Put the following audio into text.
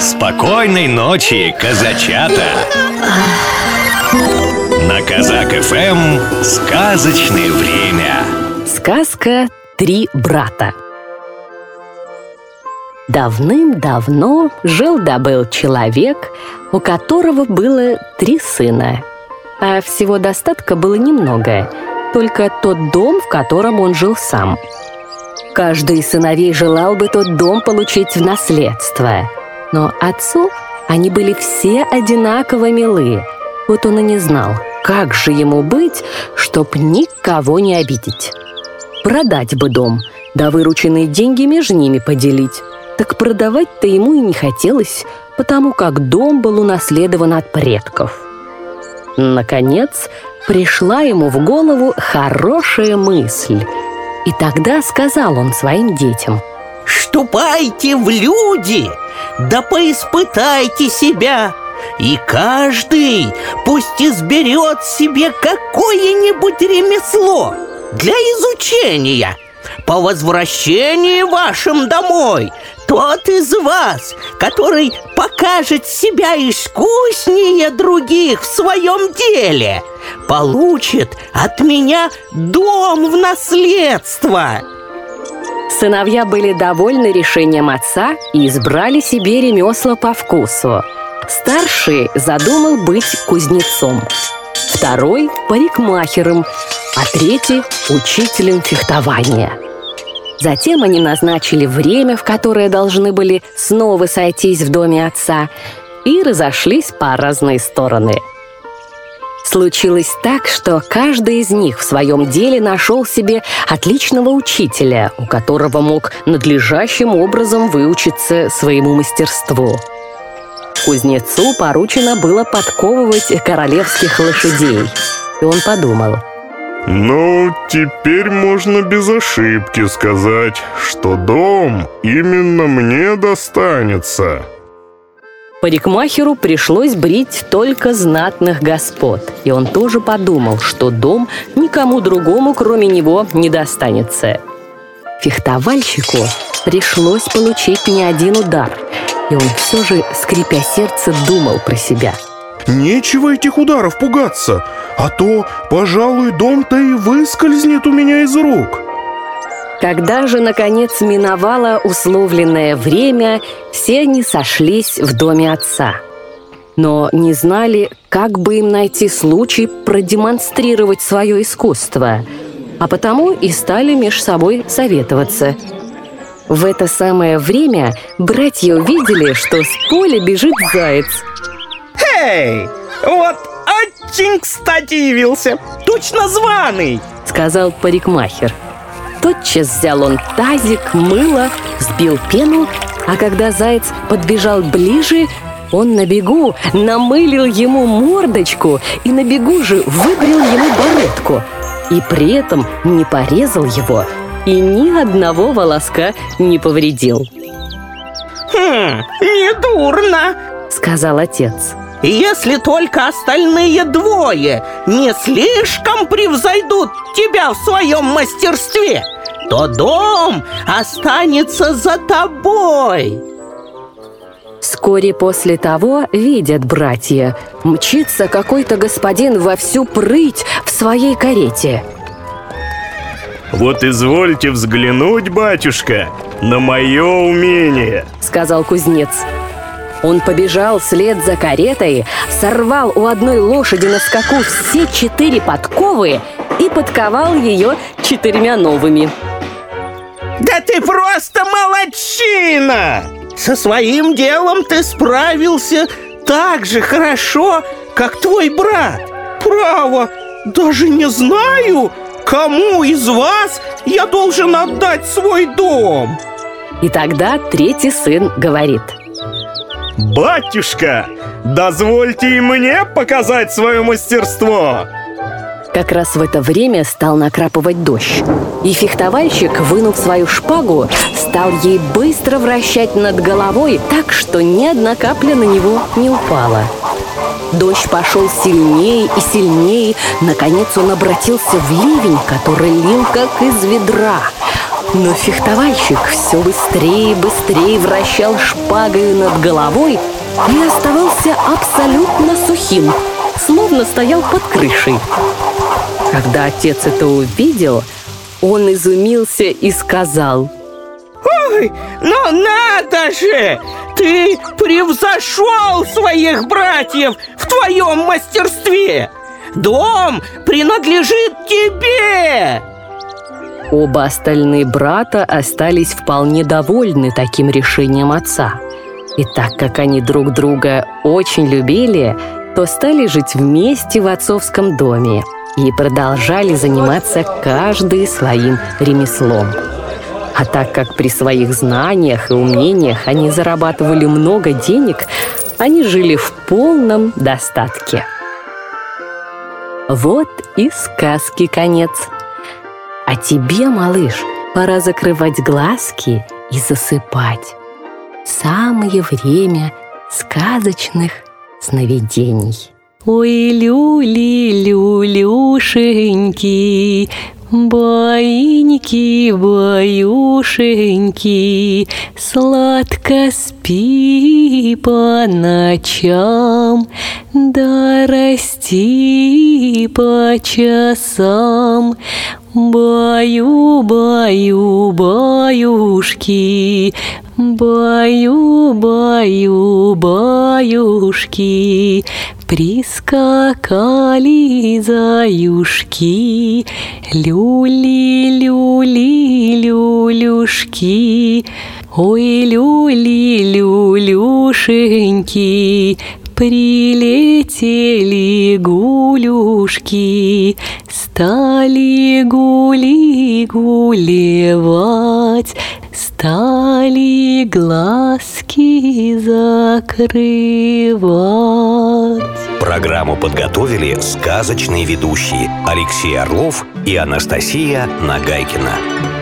Спокойной ночи, казачата! На Казак ФМ сказочное время. Сказка «Три брата». Давным-давно жил-добыл человек, у которого было три сына. А всего достатка было немного, только тот дом, в котором он жил сам. Каждый из сыновей желал бы тот дом получить в наследство. Но отцу они были все одинаково милы. Вот он и не знал, как же ему быть, чтоб никого не обидеть. Продать бы дом, да вырученные деньги между ними поделить. Так продавать-то ему и не хотелось, потому как дом был унаследован от предков. Наконец, пришла ему в голову хорошая мысль. И тогда сказал он своим детям. «Ступайте в люди, да поиспытайте себя, и каждый пусть изберет себе какое-нибудь ремесло для изучения. По возвращении вашим домой тот из вас, который покажет себя искуснее других в своем деле, получит от меня дом в наследство. Сыновья были довольны решением отца и избрали себе ремесла по вкусу. Старший задумал быть кузнецом, второй – парикмахером, а третий – учителем фехтования. Затем они назначили время, в которое должны были снова сойтись в доме отца, и разошлись по разные стороны. Случилось так, что каждый из них в своем деле нашел себе отличного учителя, у которого мог надлежащим образом выучиться своему мастерству. Кузнецу поручено было подковывать королевских лошадей. И он подумал, ну, теперь можно без ошибки сказать, что дом именно мне достанется. Парикмахеру пришлось брить только знатных господ, и он тоже подумал, что дом никому другому, кроме него, не достанется. Фехтовальщику пришлось получить не один удар, и он все же, скрипя сердце, думал про себя – Нечего этих ударов пугаться, а то, пожалуй, дом-то и выскользнет у меня из рук. Когда же, наконец, миновало условленное время, все они сошлись в доме отца. Но не знали, как бы им найти случай продемонстрировать свое искусство, а потому и стали между собой советоваться. В это самое время братья увидели, что с поля бежит заяц – Эй, вот очень кстати явился, точно званый Сказал парикмахер Тотчас взял он тазик, мыло, сбил пену А когда заяц подбежал ближе, он на бегу намылил ему мордочку И на бегу же выбрил ему бородку И при этом не порезал его И ни одного волоска не повредил. Хм, недурно, сказал отец если только остальные двое не слишком превзойдут тебя в своем мастерстве, то дом останется за тобой. Вскоре после того видят братья, мчится какой-то господин во всю прыть в своей карете. «Вот извольте взглянуть, батюшка, на мое умение», — сказал кузнец. Он побежал вслед за каретой, сорвал у одной лошади на скаку все четыре подковы и подковал ее четырьмя новыми. Да ты просто молодчина! Со своим делом ты справился так же хорошо, как твой брат. Право, даже не знаю, кому из вас я должен отдать свой дом. И тогда третий сын говорит – «Батюшка, дозвольте и мне показать свое мастерство!» Как раз в это время стал накрапывать дождь. И фехтовальщик, вынув свою шпагу, стал ей быстро вращать над головой так, что ни одна капля на него не упала. Дождь пошел сильнее и сильнее. Наконец он обратился в ливень, который лил как из ведра. Но фехтовальщик все быстрее и быстрее вращал шпагой над головой и оставался абсолютно сухим, словно стоял под крышей. Когда отец это увидел, он изумился и сказал Ой, ну надо же! Ты превзошел своих братьев в твоем мастерстве! Дом принадлежит тебе! Оба остальные брата остались вполне довольны таким решением отца. И так как они друг друга очень любили, то стали жить вместе в отцовском доме и продолжали заниматься каждый своим ремеслом. А так как при своих знаниях и умениях они зарабатывали много денег, они жили в полном достатке. Вот и сказки конец. А тебе, малыш, пора закрывать глазки и засыпать. Самое время сказочных сновидений. Ой, люли, люлюшеньки, Баиньки, баюшеньки, Сладко спи по ночам, Да расти по часам. Баю, баю, баюшки, Баю, баю, баюшки, Прискакали заюшки, Люли, люли, люлюшки, Ой, люли, люлюшеньки, Прилетели гулюшки, Стали гули гулевать, Стали глазки закрывать. Программу подготовили сказочные ведущие Алексей Орлов и Анастасия Нагайкина.